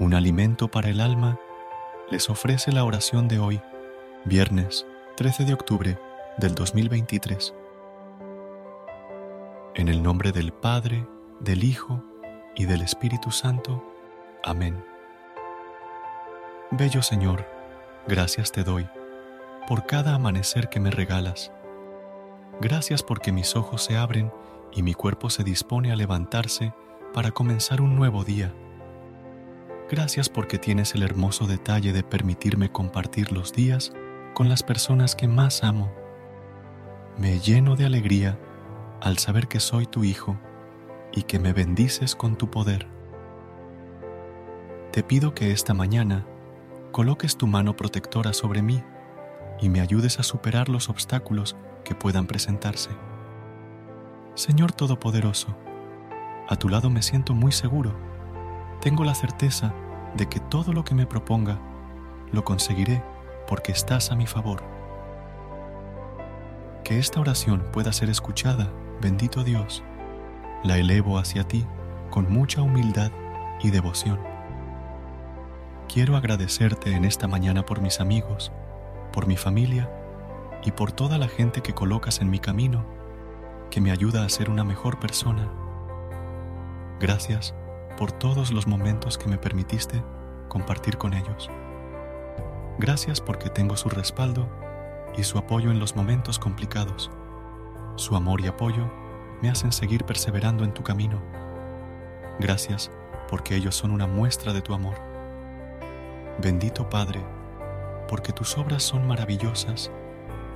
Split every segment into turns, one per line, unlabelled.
Un alimento para el alma les ofrece la oración de hoy, viernes 13 de octubre del 2023. En el nombre del Padre, del Hijo y del Espíritu Santo. Amén. Bello Señor, gracias te doy por cada amanecer que me regalas. Gracias porque mis ojos se abren y mi cuerpo se dispone a levantarse para comenzar un nuevo día Gracias porque tienes el hermoso detalle de permitirme compartir los días con las personas que más amo. Me lleno de alegría al saber que soy tu hijo y que me bendices con tu poder. Te pido que esta mañana coloques tu mano protectora sobre mí y me ayudes a superar los obstáculos que puedan presentarse. Señor Todopoderoso, a tu lado me siento muy seguro tengo la certeza de que todo lo que me proponga lo conseguiré porque estás a mi favor. Que esta oración pueda ser escuchada, bendito Dios, la elevo hacia ti con mucha humildad y devoción. Quiero agradecerte en esta mañana por mis amigos, por mi familia y por toda la gente que colocas en mi camino, que me ayuda a ser una mejor persona. Gracias por todos los momentos que me permitiste compartir con ellos. Gracias porque tengo su respaldo y su apoyo en los momentos complicados. Su amor y apoyo me hacen seguir perseverando en tu camino. Gracias porque ellos son una muestra de tu amor. Bendito Padre, porque tus obras son maravillosas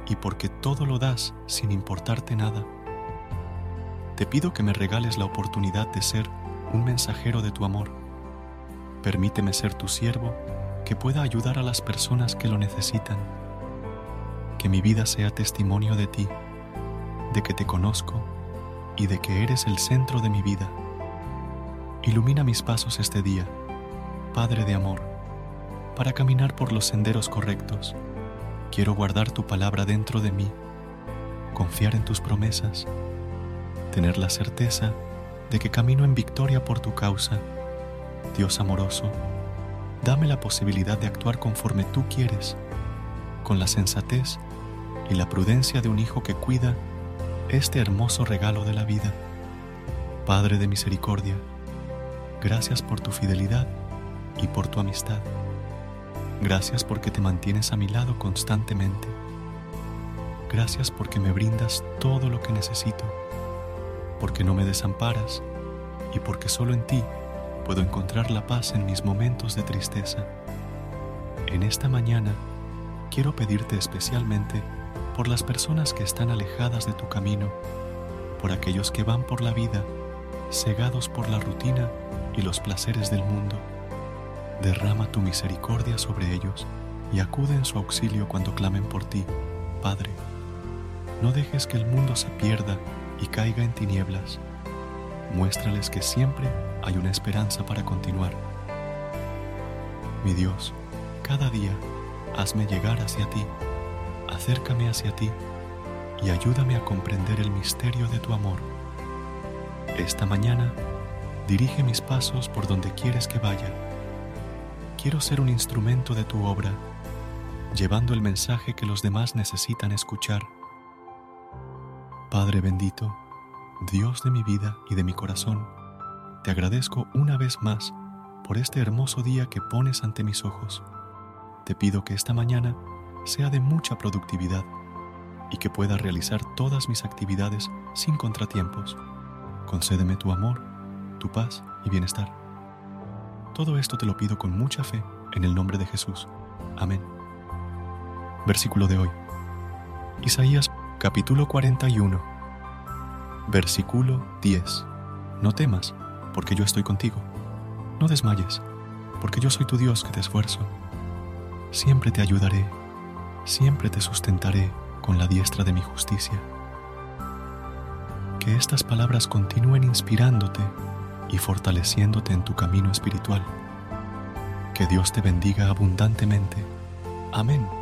y porque todo lo das sin importarte nada. Te pido que me regales la oportunidad de ser un mensajero de tu amor. Permíteme ser tu siervo que pueda ayudar a las personas que lo necesitan. Que mi vida sea testimonio de ti, de que te conozco y de que eres el centro de mi vida. Ilumina mis pasos este día, Padre de amor, para caminar por los senderos correctos. Quiero guardar tu palabra dentro de mí, confiar en tus promesas, tener la certeza de que camino en victoria por tu causa. Dios amoroso, dame la posibilidad de actuar conforme tú quieres, con la sensatez y la prudencia de un hijo que cuida este hermoso regalo de la vida. Padre de misericordia, gracias por tu fidelidad y por tu amistad. Gracias porque te mantienes a mi lado constantemente. Gracias porque me brindas todo lo que necesito porque no me desamparas y porque solo en ti puedo encontrar la paz en mis momentos de tristeza. En esta mañana quiero pedirte especialmente por las personas que están alejadas de tu camino, por aquellos que van por la vida cegados por la rutina y los placeres del mundo. Derrama tu misericordia sobre ellos y acude en su auxilio cuando clamen por ti, Padre. No dejes que el mundo se pierda y caiga en tinieblas, muéstrales que siempre hay una esperanza para continuar. Mi Dios, cada día hazme llegar hacia ti, acércame hacia ti y ayúdame a comprender el misterio de tu amor. Esta mañana dirige mis pasos por donde quieres que vaya. Quiero ser un instrumento de tu obra, llevando el mensaje que los demás necesitan escuchar Padre bendito, Dios de mi vida y de mi corazón, te agradezco una vez más por este hermoso día que pones ante mis ojos. Te pido que esta mañana sea de mucha productividad y que pueda realizar todas mis actividades sin contratiempos. Concédeme tu amor, tu paz y bienestar. Todo esto te lo pido con mucha fe en el nombre de Jesús. Amén. Versículo de hoy. Isaías capítulo 41. Versículo 10. No temas, porque yo estoy contigo. No desmayes, porque yo soy tu Dios que te esfuerzo. Siempre te ayudaré, siempre te sustentaré con la diestra de mi justicia. Que estas palabras continúen inspirándote y fortaleciéndote en tu camino espiritual. Que Dios te bendiga abundantemente. Amén.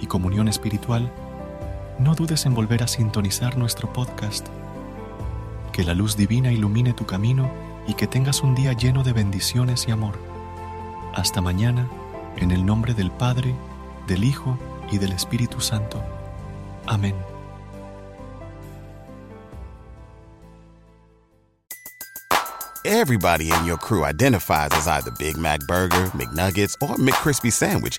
y comunión espiritual, no dudes en volver a sintonizar nuestro podcast. Que la luz divina ilumine tu camino y que tengas un día lleno de bendiciones y amor. Hasta mañana, en el nombre del Padre, del Hijo y del Espíritu Santo. Amén.
Everybody in your crew identifies as either Big Mac Burger, McNuggets, or McCrispy Sandwich.